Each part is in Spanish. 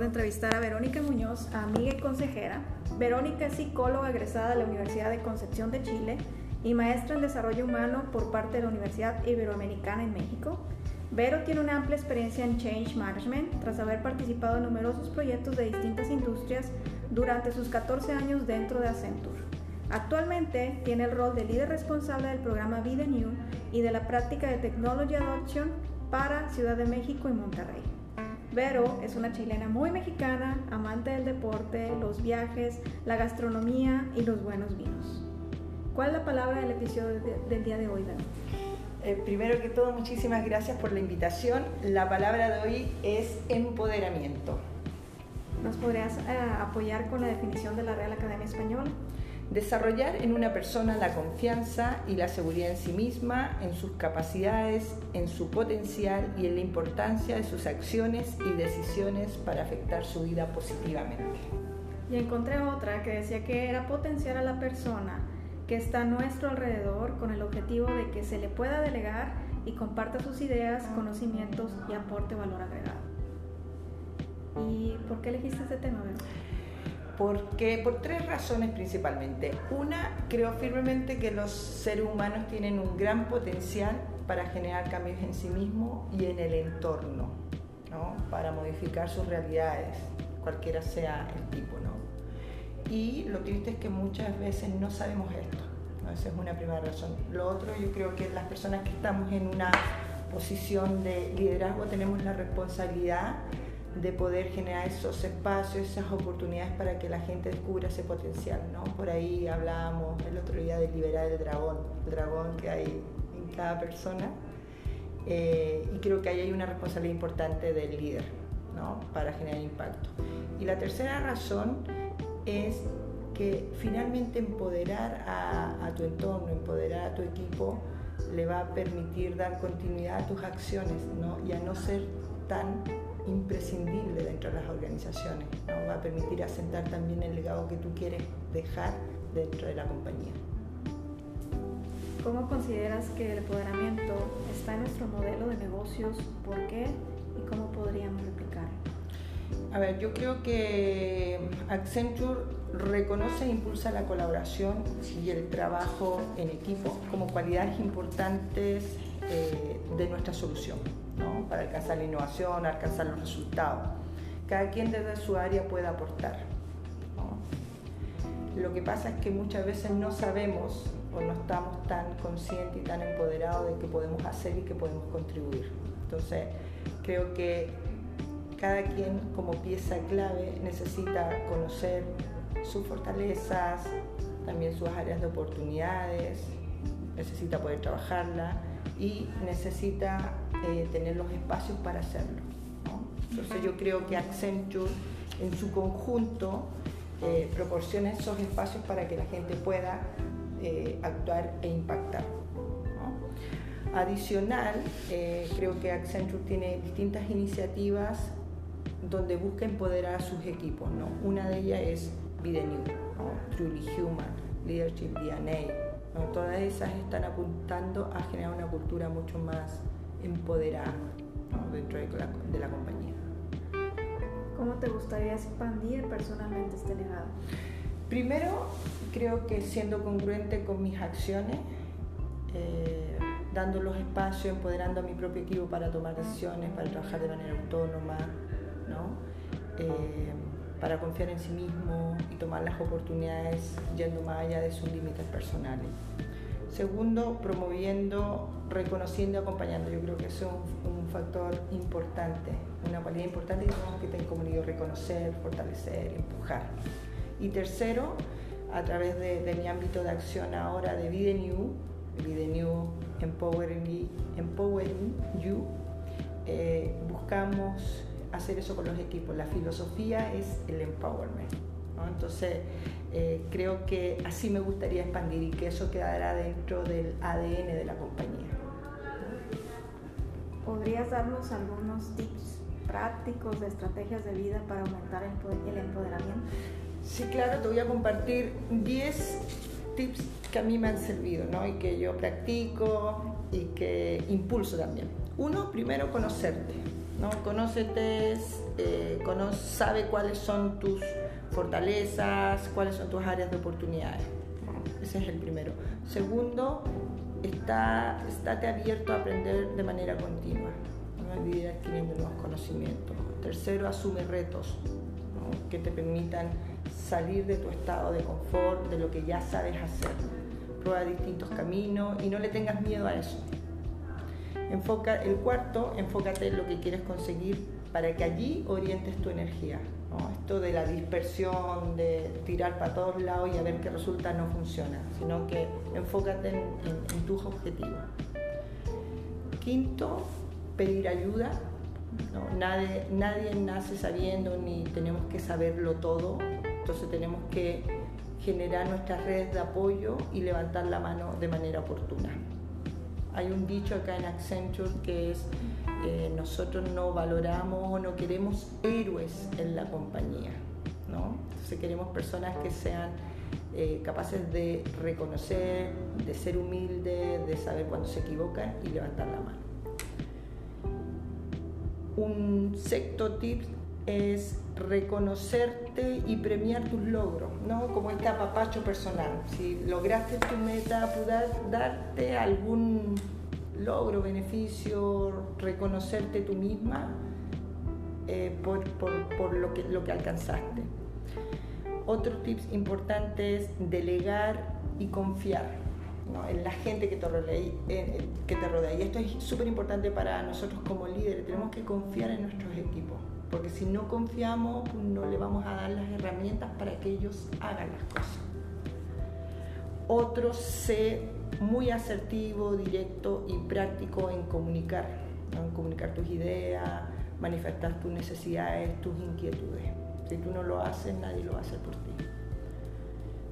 de entrevistar a Verónica Muñoz, amiga y consejera. Verónica es psicóloga egresada de la Universidad de Concepción de Chile y maestra en desarrollo humano por parte de la Universidad Iberoamericana en México. Vero tiene una amplia experiencia en Change Management tras haber participado en numerosos proyectos de distintas industrias durante sus 14 años dentro de Accenture. Actualmente tiene el rol de líder responsable del programa Vida New y de la práctica de Technology Adoption para Ciudad de México y Monterrey. Vero es una chilena muy mexicana, amante del deporte, los viajes, la gastronomía y los buenos vinos. ¿Cuál es la palabra del episodio del día de hoy, Vero? Eh, primero que todo, muchísimas gracias por la invitación. La palabra de hoy es empoderamiento. ¿Nos podrías eh, apoyar con la definición de la Real Academia Española? Desarrollar en una persona la confianza y la seguridad en sí misma, en sus capacidades, en su potencial y en la importancia de sus acciones y decisiones para afectar su vida positivamente. Y encontré otra que decía que era potenciar a la persona que está a nuestro alrededor con el objetivo de que se le pueda delegar y comparta sus ideas, conocimientos y aporte valor agregado. ¿Y por qué elegiste este tema? Porque, por tres razones principalmente. Una, creo firmemente que los seres humanos tienen un gran potencial para generar cambios en sí mismos y en el entorno, ¿no? para modificar sus realidades, cualquiera sea el tipo. ¿no? Y lo triste es que muchas veces no sabemos esto. Esa es una primera razón. Lo otro, yo creo que las personas que estamos en una posición de liderazgo tenemos la responsabilidad de poder generar esos espacios, esas oportunidades para que la gente descubra ese potencial. ¿no? Por ahí hablábamos el otro día de liberar el dragón, el dragón que hay en cada persona. Eh, y creo que ahí hay una responsabilidad importante del líder ¿no? para generar impacto. Y la tercera razón es que finalmente empoderar a, a tu entorno, empoderar a tu equipo, le va a permitir dar continuidad a tus acciones ¿no? y a no ser tan imprescindible dentro de las organizaciones. ¿no? Va a permitir asentar también el legado que tú quieres dejar dentro de la compañía. ¿Cómo consideras que el empoderamiento está en nuestro modelo de negocios? ¿Por qué? ¿Y cómo podríamos replicar? A ver, yo creo que Accenture reconoce e impulsa la colaboración y el trabajo en equipo como cualidades importantes eh, de nuestra solución para alcanzar la innovación, alcanzar los resultados. Cada quien desde su área puede aportar. Lo que pasa es que muchas veces no sabemos o no estamos tan conscientes y tan empoderados de que podemos hacer y que podemos contribuir. Entonces, creo que cada quien como pieza clave necesita conocer sus fortalezas, también sus áreas de oportunidades, necesita poder trabajarla y necesita eh, tener los espacios para hacerlo. Entonces yo creo que Accenture en su conjunto eh, proporciona esos espacios para que la gente pueda eh, actuar e impactar. Adicional, creo que Accenture tiene distintas iniciativas donde busca empoderar a sus equipos. ¿no? Una de ellas es the New, Truly Human, Leadership DNA, Todas esas están apuntando a generar una cultura mucho más empoderada dentro de la, de la, compañía. ¿Cómo te gustaría expandir personalmente este legado? Primero, creo que siendo congruente con mis acciones, eh, dando los espacios, empoderando a mi propio equipo para tomar decisiones, para trabajar de manera autónoma, ¿no? Eh, para confiar en sí mismo y tomar las oportunidades yendo más allá de sus límites personales. Segundo, promoviendo, reconociendo y acompañando. Yo creo que eso es un, factor importante, una cualidad importante que tenemos que como digo, reconocer, fortalecer, empujar. Y tercero, a través de, mi ámbito de acción ahora de Vida New, Vida New Empowering, Empowering You, eh, buscamos hacer eso con los equipos. La filosofía es el empowerment. Entonces, eh, creo que así me gustaría expandir y que eso quedará dentro del ADN de la compañía. ¿Podrías darnos algunos tips prácticos de estrategias de vida para aumentar el empoderamiento? Sí, claro, te voy a compartir 10 tips que a mí me han servido ¿no? y que yo practico y que impulso también. Uno, primero conocerte ¿no? Conócete, eh, sabe cuáles son tus fortalezas, cuáles son tus áreas de oportunidades. Ese es el primero. Segundo, está, abierto a aprender de manera continua, no vivir adquiriendo nuevos conocimientos. Tercero, asume retos que te permitan salir de tu estado de confort, de lo que ya sabes hacer. Prueba distintos caminos y no le tengas miedo a eso. Enfoca, el cuarto, enfócate en lo que quieres conseguir para que allí orientes tu energía. Esto de la dispersión, de tirar para todos lados y a ver qué resulta no funciona, sino que enfócate en, tus objetivos. Quinto, pedir ayuda. Nadie, nadie nace sabiendo ni tenemos que saberlo todo, entonces tenemos que generar nuestras redes de apoyo y levantar la mano de manera oportuna. Hay un dicho acá en Accenture que es eh, nosotros no valoramos o no queremos héroes en la compañía, ¿no? Entonces queremos personas que sean eh, capaces de reconocer, de ser humildes, de saber cuando se equivocan y levantar la mano. Un sexto tip es reconocerte y premiar tus logros, ¿no? Como este apapacho personal. Si lograste tu meta, poder darte algún logro, beneficio, reconocerte tú misma eh, por, lo, que, lo que alcanzaste. Otro tips importante es delegar y confiar en la gente que te, rodea, que te rodea. Y esto es súper importante para nosotros como líderes. Tenemos que confiar en nuestros equipos, porque si no confiamos, no le vamos a dar las herramientas para que ellos hagan las cosas. Otro, sé muy asertivo, directo y práctico en comunicar, en comunicar tus ideas, manifestar tus necesidades, tus inquietudes. Si tú no lo haces, nadie lo hacer por ti.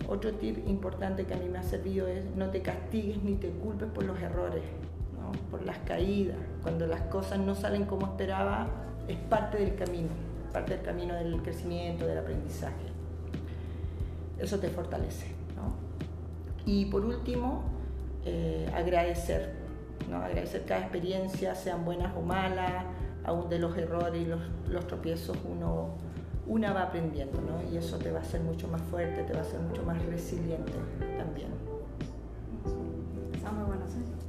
Otro tip importante que a mí me ha servido es no te castigues ni te culpes por los errores, por las caídas. Cuando las cosas no salen como esperaba, es parte del camino, parte del camino del crecimiento, del aprendizaje. Eso te fortalece. Y por último, eh, agradecer, ¿no? agradecer cada experiencia, sean buenas o malas, aún de los errores y los, los tropiezos uno una va aprendiendo, ¿no? Y eso te va a hacer mucho más fuerte, te va a hacer mucho más resiliente también. Está muy bueno, ¿sí?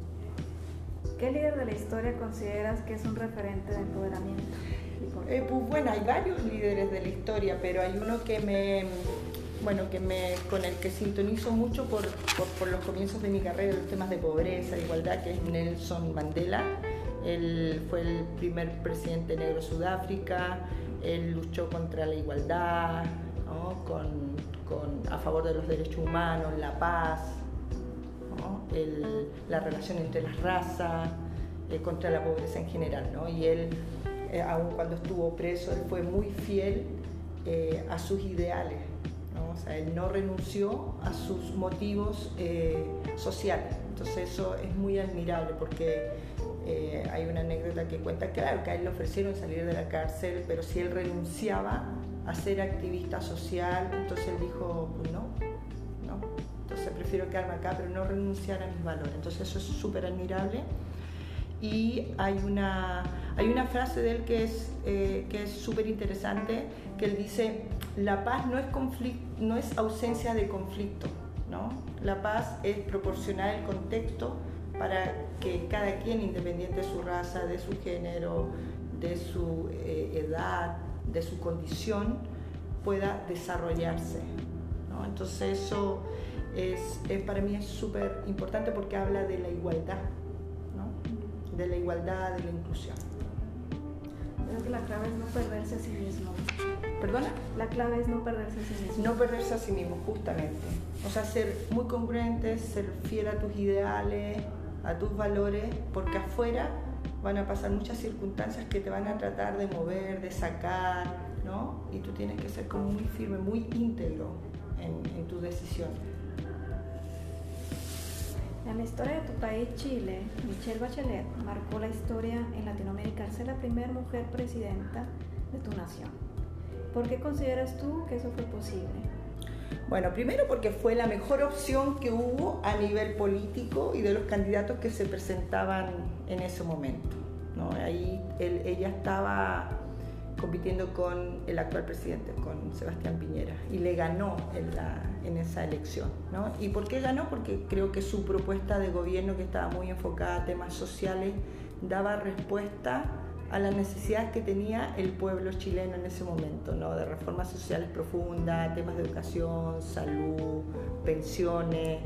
¿Qué líder de la historia consideras que es un referente de empoderamiento? Eh, pues bueno, hay varios líderes de la historia, pero hay uno que me, bueno, que me, con el que sintonizo mucho por, por, por los comienzos de mi carrera, los temas de pobreza, igualdad, que es Nelson Mandela. Él fue el primer presidente negro de Sudáfrica, él luchó contra la igualdad, con, a favor de los derechos humanos, la paz, la relación entre las razas, eh, contra la pobreza en general. Y él, eh, aun cuando estuvo preso, él fue muy fiel eh, a sus ideales. O sea, él no renunció a sus motivos sociales. Entonces eso es muy admirable porque eh, hay una anécdota que cuenta, claro, que a él le ofrecieron salir de la cárcel, pero si él renunciaba a ser activista social, entonces él dijo, pues no, no, prefiero quedarme acá, pero no renunciar a mis valores. Entonces eso es súper admirable. Y hay una, hay una frase de él que es eh, que es súper interesante, que él dice, la paz no es, no es ausencia de conflicto, ¿no? la paz es proporcionar el contexto para que cada quien, independiente de su raza, de su género, de su eh, edad, de su condición, pueda desarrollarse. Entonces eso es, para mí es súper importante porque habla de la igualdad, de la igualdad, de la inclusión. Creo que la clave es no perderse a sí mismo. ¿Perdona? La clave es no perderse a sí mismo. No perderse a sí mismo, justamente. O sea, ser muy congruente, ser fiel a tus ideales, a tus valores, porque afuera van a pasar muchas circunstancias que te van a tratar de mover, de sacar, ¿no? Y tú tienes que ser como muy firme, muy íntegro en, en tu decisión. La historia de tu país, Chile, Michelle Bachelet marcó la historia en Latinoamérica al ser la primera mujer presidenta de tu nación. ¿Por qué consideras tú que eso fue posible? Bueno, primero porque fue la mejor opción que hubo a nivel político y de los candidatos que se presentaban en ese momento. ¿no? Ahí ella estaba compitiendo con el actual presidente, con Sebastián Piñera, y le ganó en, esa elección. ¿no? ¿Y por qué ganó? Porque creo que su propuesta de gobierno, que estaba muy enfocada a temas sociales, daba respuesta a las necesidades que tenía el pueblo chileno en ese momento, ¿no? de reformas sociales profundas, temas de educación, salud, pensiones.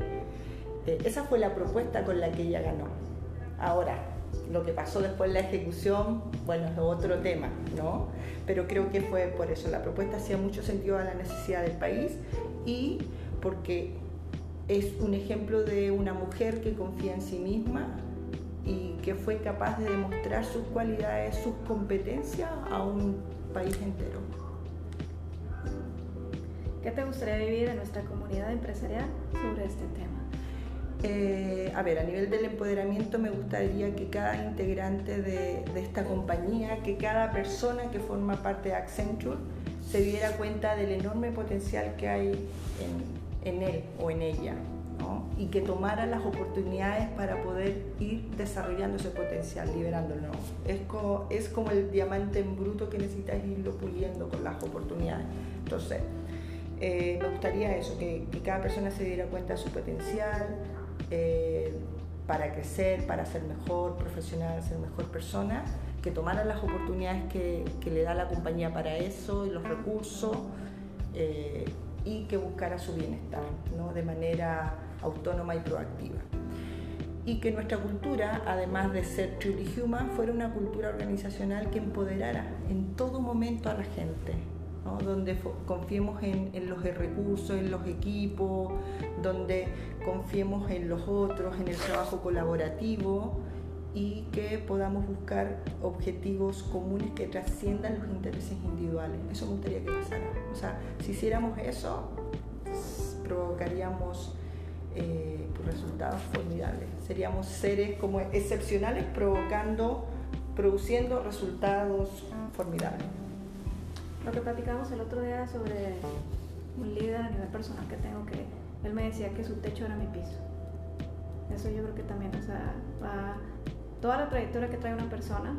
Eh, esa fue la propuesta con la que ella ganó. Ahora, lo que pasó después en la ejecución, bueno, es otro tema, ¿no? Pero creo que fue por eso. La propuesta hacía mucho sentido a la necesidad del país y porque es un ejemplo de una mujer que confía en sí misma, y que fue capaz de demostrar sus cualidades, sus competencias a un país entero. ¿Qué te gustaría vivir en nuestra comunidad empresarial sobre este tema? Eh, a ver, a nivel del empoderamiento me gustaría que cada integrante de, de, esta compañía, que cada persona que forma parte de Accenture se diera cuenta del enorme potencial que hay en, en él o en ella y que tomara las oportunidades para poder ir desarrollando ese potencial, liberándolo. Es como, el diamante en bruto que necesitas irlo puliendo con las oportunidades. Entonces, eh, me gustaría eso, que, cada persona se diera cuenta de su potencial eh, para crecer, para ser mejor profesional, ser mejor persona, que tomara las oportunidades que, que le da la compañía para eso y los recursos. Eh, y que buscara su bienestar ¿no? de manera autónoma y proactiva. Y que nuestra cultura, además de ser truly human, fuera una cultura organizacional que empoderara en todo momento a la gente, donde confiemos en, los recursos, en los equipos, donde confiemos en los otros, en el trabajo colaborativo y que podamos buscar objetivos comunes que trasciendan los intereses individuales. Eso me gustaría que pasara. O sea, si hiciéramos eso, provocaríamos eh, resultados formidables. Seríamos seres como excepcionales provocando, produciendo resultados formidables. Lo que platicamos el otro día sobre un líder a nivel personal que tengo que él me decía que su techo era mi piso. Eso yo creo que también, o sea, va toda la trayectoria que trae una persona,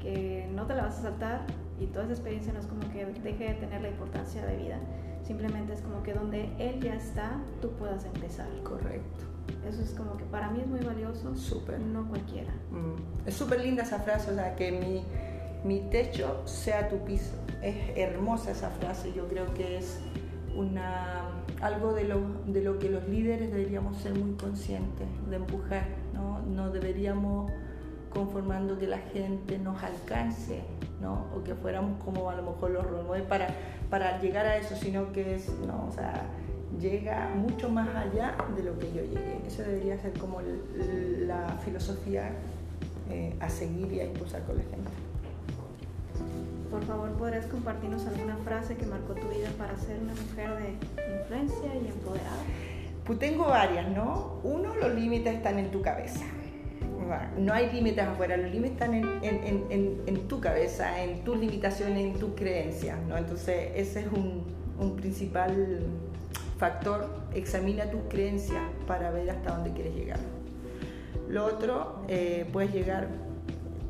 que no te la vas a saltar y toda esa experiencia no es como que deje de tener la importancia de vida, simplemente es como que donde él ya está, tú puedas empezar. Correcto. Eso es como que para mí es muy valioso, súper. no cualquiera. Mm. Es súper linda esa frase, o sea, que mi, mi techo sea tu piso. Es hermosa esa frase, yo creo que es una, algo de lo, de lo que los líderes deberíamos ser muy conscientes, de empujar, ¿no? No deberíamos conformando que la gente nos alcance, ¿no? O que fuéramos como a lo mejor los role para, para llegar a eso, sino que es, ¿no? O sea, llega mucho más allá de lo que yo llegué. Eso debería ser como la filosofía eh, a seguir y a impulsar con la gente. Por favor, ¿podrías compartirnos alguna frase que marcó tu vida para ser una mujer de influencia y empoderada? Pues tengo varias, ¿no? Uno, los límites están en tu cabeza no hay límites afuera, los límites están en, tu cabeza, en tus limitaciones, en tus creencias, ¿no? Entonces ese es un, principal factor, examina tus creencias para ver hasta dónde quieres llegar. Lo otro, eh, puedes llegar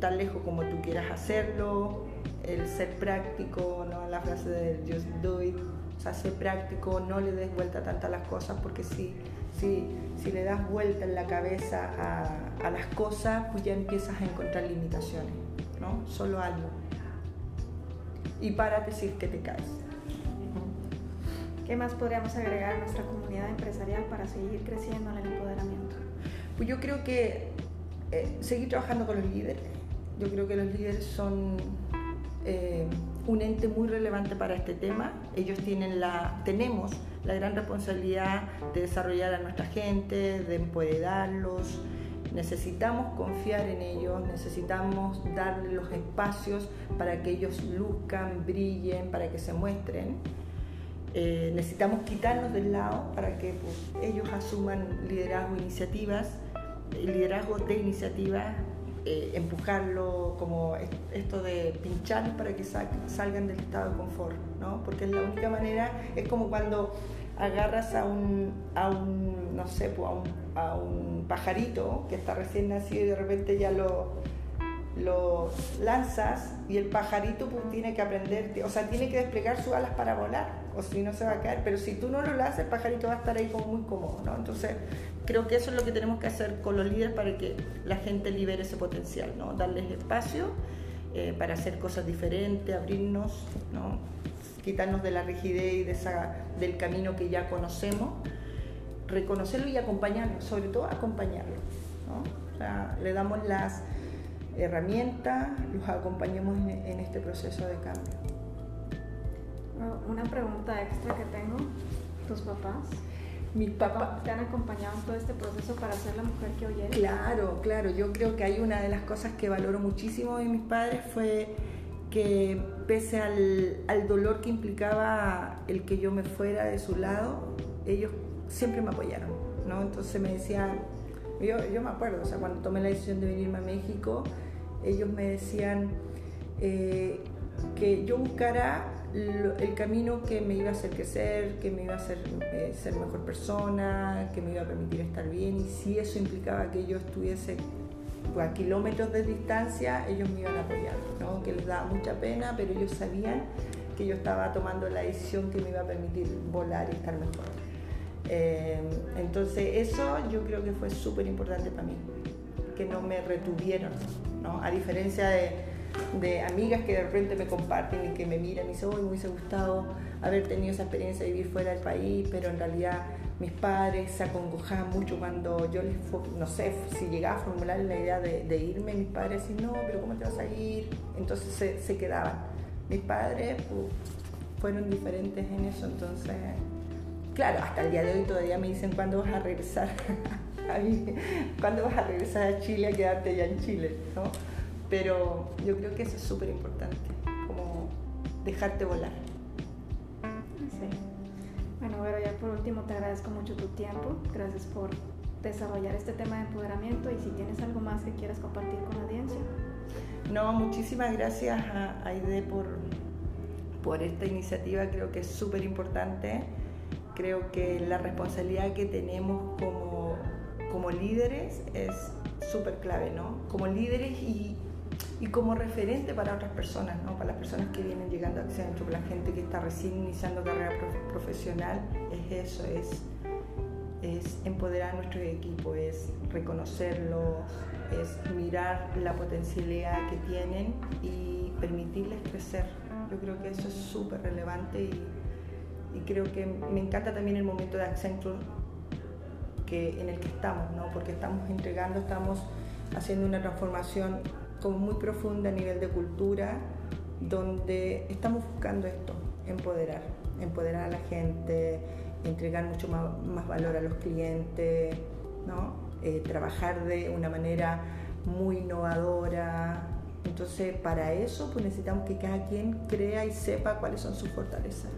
tan lejos como tú quieras hacerlo, el ser práctico, ¿no? la frase de just do it, o sea, ser práctico, no le des vuelta tanto a las cosas porque si si, le das vuelta en la cabeza a, las cosas, pues ya empiezas a encontrar limitaciones, ¿no? Solo algo. Y para decir que te caes. ¿Qué más podríamos agregar a nuestra comunidad empresarial para seguir creciendo en el empoderamiento? Pues yo creo que eh, seguir trabajando con los líderes. Yo creo que los líderes son eh, un ente muy relevante para este tema. Ellos tienen la, tenemos la gran responsabilidad de desarrollar a nuestra gente, de empoderarlos. Necesitamos confiar en ellos, necesitamos darles los espacios para que ellos luzcan, brillen, para que se muestren. Eh, necesitamos quitarnos del lado para que pues, ellos asuman liderazgo, iniciativas, liderazgo de iniciativas eh, empujarlo, como esto de pinchar para que salgan del estado de confort, ¿no? Porque es la única manera, es como cuando agarras a un, a un no sé, a, un, a un pajarito que está recién nacido y de repente ya lo, lo lanzas y el pajarito pues, tiene que aprender, o sea, tiene que desplegar sus alas para volar, o si no se va a caer. Pero si tú no lo lanzas, el pajarito va a estar ahí como muy cómodo, ¿no? Entonces, creo que eso es lo que tenemos que hacer con los líderes para que la gente libere ese potencial, ¿no? Darles espacio eh, para hacer cosas diferentes, abrirnos, ¿no? quitarnos de la rigidez y de esa, del camino que ya conocemos, reconocerlo y acompañarlo, sobre todo acompañarlo. ¿no? Le damos las herramientas, los acompañamos en, este proceso de cambio. Una pregunta extra que tengo, ¿tus papás? Mis papás te han acompañado en todo este proceso para ser la mujer que hoy eres. Claro, claro. Yo creo que hay una de las cosas que valoro muchísimo de mis padres fue que pese al, al, dolor que implicaba el que yo me fuera de su lado, ellos siempre me apoyaron, ¿no? Entonces me decían, yo, yo me acuerdo, o sea, cuando tomé la decisión de venirme a México, ellos me decían eh, que yo buscara el camino que me iba a hacer crecer, que me iba a hacer eh, ser mejor persona, que me iba a permitir estar bien y si eso implicaba que yo estuviese pues, a kilómetros de distancia, ellos me iban a apoyar, ¿no? que les daba mucha pena, pero ellos sabían que yo estaba tomando la decisión que me iba a permitir volar y estar mejor. Eh, entonces eso yo creo que fue súper importante para mí, que no me retuvieron, ¿no? a diferencia de, de, amigas que de repente me comparten y que me miran y dicen, hoy me hubiese gustado haber tenido esa experiencia de vivir fuera del país, pero en realidad mis padres se acongojaban mucho cuando yo les, no sé, si llegaba a formular la idea de, irme, mis padres decían, no, pero ¿cómo te vas a ir? Entonces se, se quedaban. Mis padres fueron diferentes en eso, entonces claro, hasta el día de hoy todavía me dicen cuándo vas a regresar a vas a regresar a Chile a quedarte ya en Chile, ¿no? Pero yo creo que eso es súper importante, como dejarte volar. Sí. Bueno, pero ya por último te agradezco mucho tu tiempo, gracias por desarrollar este tema de empoderamiento y si tienes algo más que quieras compartir con la audiencia. No, muchísimas gracias a Aide por, por esta iniciativa, creo que es súper importante creo que la responsabilidad que tenemos como, como líderes es súper clave, ¿no? Como líderes y, y, como referente para otras personas, ¿no? Para las personas que vienen llegando a Accenture, para la gente que está recién iniciando carrera profesional, es eso, es, es empoderar a nuestro equipo, es reconocerlos, es mirar la potencialidad que tienen y permitirles crecer. Yo creo que eso es súper relevante y y creo que me encanta también el momento de Accenture que, en el que estamos, ¿no? porque estamos entregando, estamos haciendo una transformación como muy profunda a nivel de cultura, donde estamos buscando esto, empoderar, empoderar a la gente, entregar mucho más, valor a los clientes, ¿no? Eh, trabajar de una manera muy innovadora. Entonces, para eso pues necesitamos que cada quien crea y sepa cuáles son sus fortalezas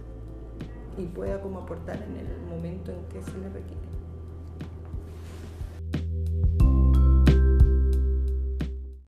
y pueda como aportar en el momento en que se le requiere.